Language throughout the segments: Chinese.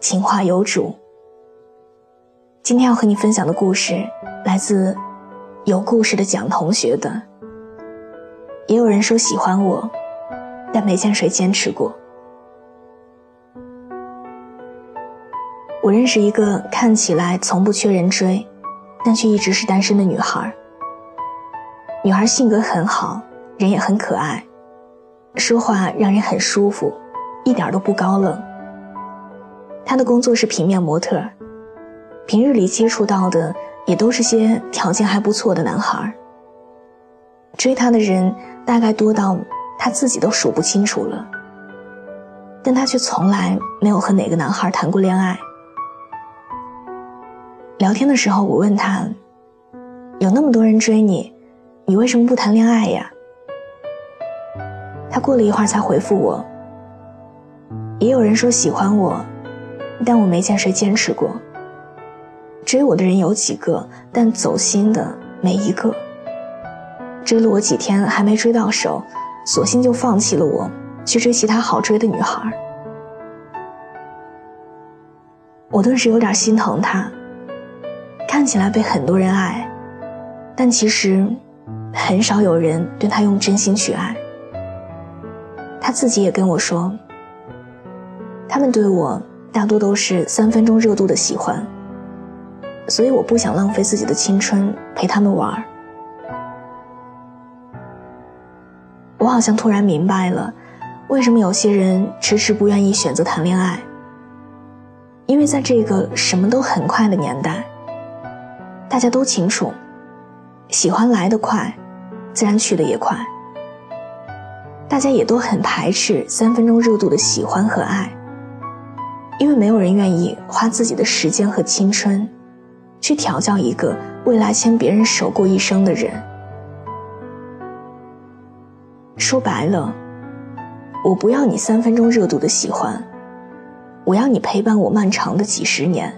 情话有主。今天要和你分享的故事来自有故事的蒋同学的。也有人说喜欢我，但没见谁坚持过。我认识一个看起来从不缺人追，但却一直是单身的女孩。女孩性格很好，人也很可爱，说话让人很舒服，一点都不高冷。他的工作是平面模特，平日里接触到的也都是些条件还不错的男孩。追他的人大概多到他自己都数不清楚了，但他却从来没有和哪个男孩谈过恋爱。聊天的时候，我问他：“有那么多人追你，你为什么不谈恋爱呀？”他过了一会儿才回复我：“也有人说喜欢我。”但我没见谁坚持过。追我的人有几个，但走心的没一个。追了我几天还没追到手，索性就放弃了我，去追其他好追的女孩。我顿时有点心疼他。看起来被很多人爱，但其实很少有人对他用真心去爱。他自己也跟我说，他们对我。大多都是三分钟热度的喜欢，所以我不想浪费自己的青春陪他们玩儿。我好像突然明白了，为什么有些人迟迟不愿意选择谈恋爱。因为在这个什么都很快的年代，大家都清楚，喜欢来得快，自然去的也快。大家也都很排斥三分钟热度的喜欢和爱。因为没有人愿意花自己的时间和青春，去调教一个未来牵别人手过一生的人。说白了，我不要你三分钟热度的喜欢，我要你陪伴我漫长的几十年。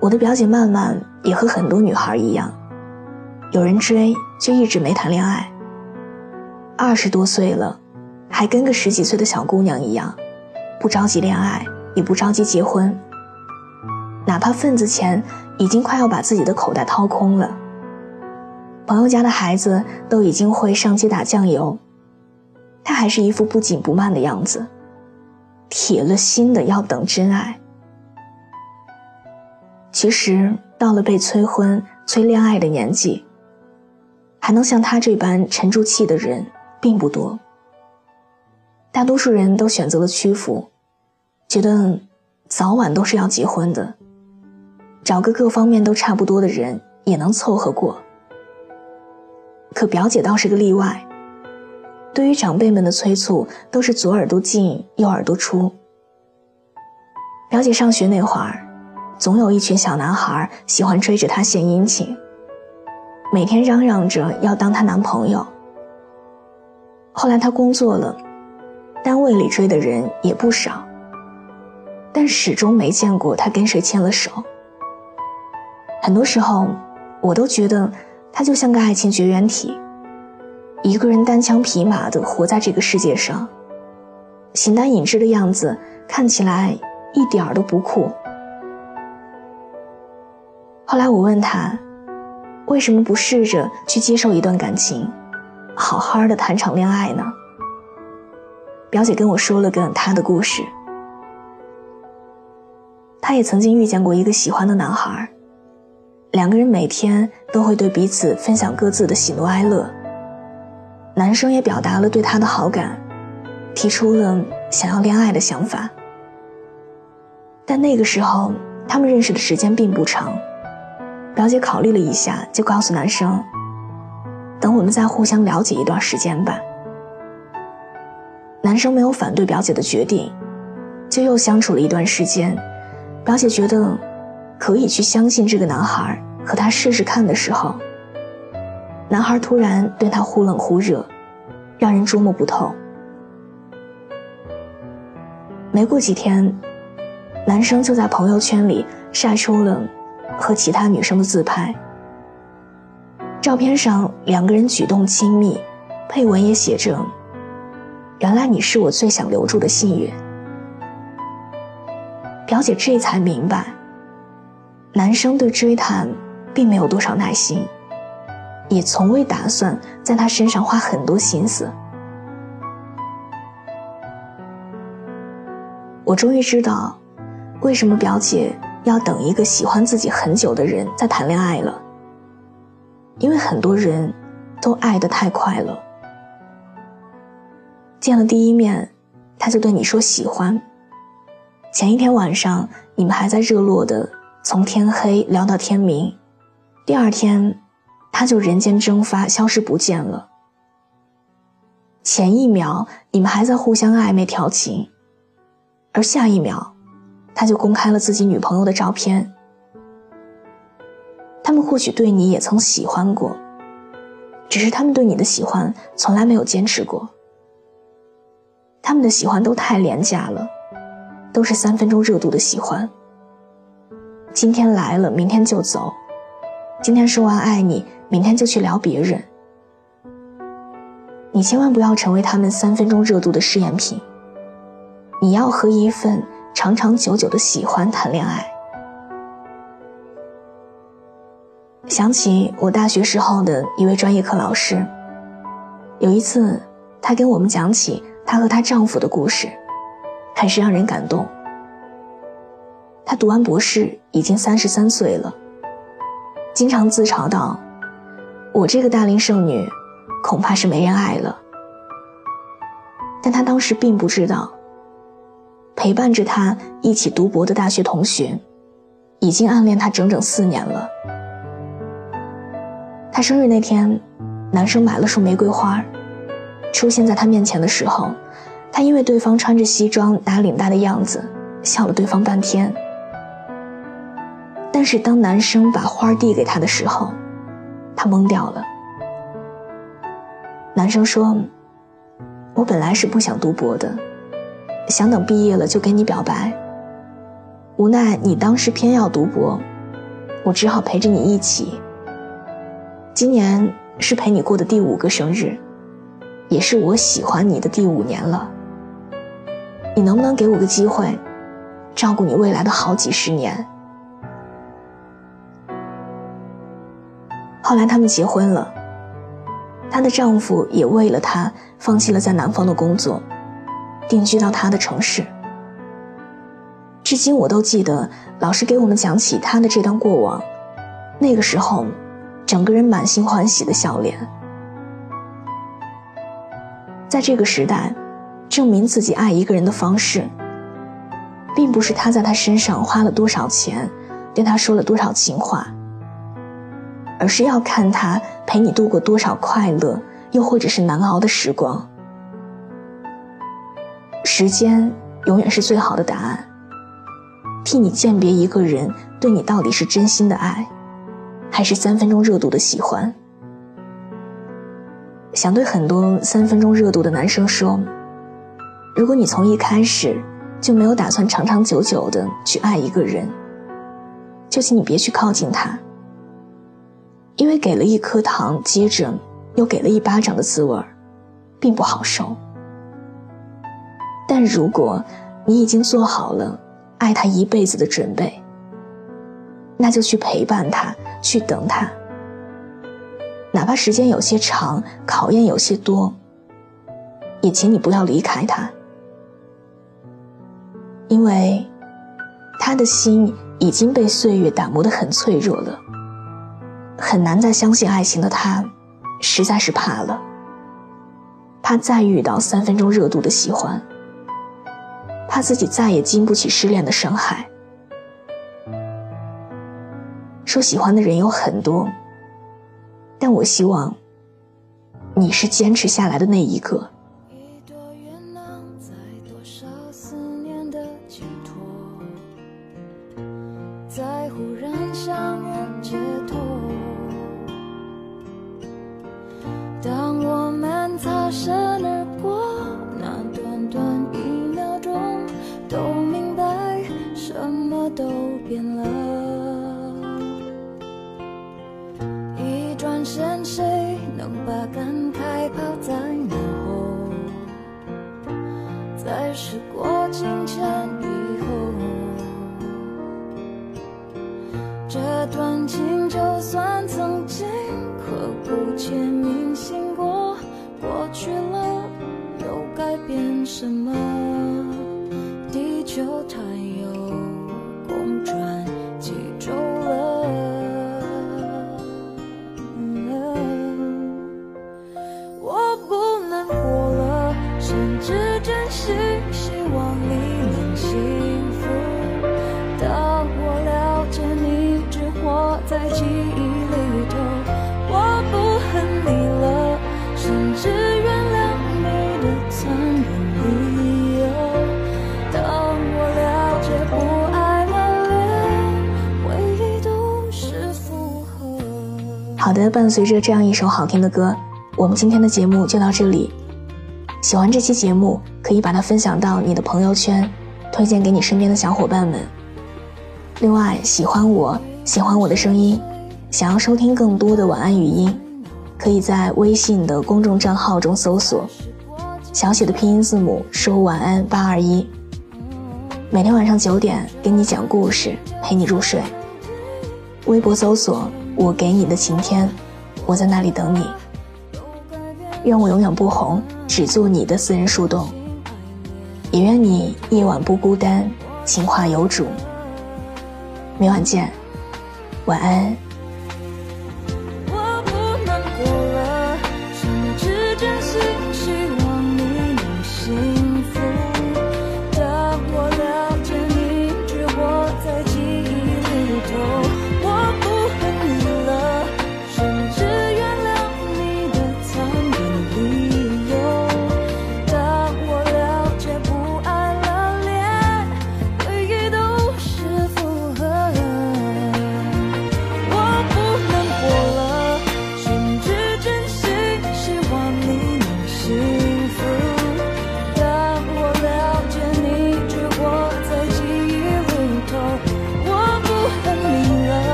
我的表姐曼曼也和很多女孩一样，有人追就一直没谈恋爱。二十多岁了，还跟个十几岁的小姑娘一样。不着急恋爱，也不着急结婚。哪怕份子钱已经快要把自己的口袋掏空了，朋友家的孩子都已经会上街打酱油，他还是一副不紧不慢的样子，铁了心的要等真爱。其实到了被催婚、催恋爱的年纪，还能像他这般沉住气的人并不多。大多数人都选择了屈服，觉得早晚都是要结婚的，找个各方面都差不多的人也能凑合过。可表姐倒是个例外，对于长辈们的催促，都是左耳朵进右耳朵出。表姐上学那会儿，总有一群小男孩喜欢追着她献殷勤，每天嚷嚷着要当她男朋友。后来她工作了。单位里追的人也不少，但始终没见过他跟谁牵了手。很多时候，我都觉得他就像个爱情绝缘体，一个人单枪匹马地活在这个世界上，形单影只的样子看起来一点儿都不酷。后来我问他，为什么不试着去接受一段感情，好好的谈场恋爱呢？表姐跟我说了个她的故事。她也曾经遇见过一个喜欢的男孩，两个人每天都会对彼此分享各自的喜怒哀乐。男生也表达了对她的好感，提出了想要恋爱的想法。但那个时候他们认识的时间并不长，表姐考虑了一下，就告诉男生：“等我们再互相了解一段时间吧。”男生没有反对表姐的决定，就又相处了一段时间，表姐觉得可以去相信这个男孩，和他试试看的时候，男孩突然对她忽冷忽热，让人捉摸不透。没过几天，男生就在朋友圈里晒出了和其他女生的自拍。照片上两个人举动亲密，配文也写着：“原来你是我最想留住的幸运。”表姐这才明白，男生对追她并没有多少耐心，也从未打算在她身上花很多心思。我终于知道，为什么表姐要等一个喜欢自己很久的人再谈恋爱了。因为很多人，都爱得太快了。见了第一面，他就对你说喜欢。前一天晚上，你们还在热络的从天黑聊到天明，第二天，他就人间蒸发，消失不见了。前一秒你们还在互相暧昧调情，而下一秒，他就公开了自己女朋友的照片。他们或许对你也曾喜欢过，只是他们对你的喜欢从来没有坚持过。他们的喜欢都太廉价了，都是三分钟热度的喜欢。今天来了，明天就走；今天说完爱你，明天就去聊别人。你千万不要成为他们三分钟热度的试验品。你要和一份长长久久的喜欢谈恋爱。想起我大学时候的一位专业课老师，有一次，她跟我们讲起她和她丈夫的故事，很是让人感动。他读完博士已经三十三岁了，经常自嘲道：“我这个大龄剩女，恐怕是没人爱了。”但他当时并不知道，陪伴着他一起读博的大学同学，已经暗恋他整整四年了。他生日那天，男生买了束玫瑰花，出现在他面前的时候，他因为对方穿着西装打领带的样子，笑了对方半天。但是当男生把花递给他的时候，他懵掉了。男生说：“我本来是不想读博的，想等毕业了就跟你表白。无奈你当时偏要读博，我只好陪着你一起。”今年是陪你过的第五个生日，也是我喜欢你的第五年了。你能不能给我个机会，照顾你未来的好几十年？后来他们结婚了，她的丈夫也为了她放弃了在南方的工作，定居到她的城市。至今我都记得老师给我们讲起他的这段过往，那个时候。整个人满心欢喜的笑脸，在这个时代，证明自己爱一个人的方式，并不是他在他身上花了多少钱，对他说了多少情话，而是要看他陪你度过多少快乐，又或者是难熬的时光。时间永远是最好的答案，替你鉴别一个人对你到底是真心的爱。还是三分钟热度的喜欢，想对很多三分钟热度的男生说：如果你从一开始就没有打算长长久久的去爱一个人，就请你别去靠近他，因为给了一颗糖，接着又给了一巴掌的滋味并不好受。但如果你已经做好了爱他一辈子的准备，那就去陪伴他。去等他，哪怕时间有些长，考验有些多，也请你不要离开他，因为他的心已经被岁月打磨得很脆弱了，很难再相信爱情的他，实在是怕了，怕再遇到三分钟热度的喜欢，怕自己再也经不起失恋的伤害。说喜欢的人有很多，但我希望你是坚持下来的那一个。一朵月亮在多少思念的寄托，在忽然想人解脱。当我们擦身而过，那短短一秒钟，都明白什么都变了。一转身，谁能把感慨抛在？好的，伴随着这样一首好听的歌，我们今天的节目就到这里。喜欢这期节目，可以把它分享到你的朋友圈，推荐给你身边的小伙伴们。另外，喜欢我，喜欢我的声音，想要收听更多的晚安语音，可以在微信的公众账号中搜索小写的拼音字母说晚安八二一，每天晚上九点给你讲故事，陪你入睡。微博搜索我给你的晴天，我在那里等你。愿我永远不红，只做你的私人树洞。也愿你夜晚不孤单，情话有主。明晚见，晚安。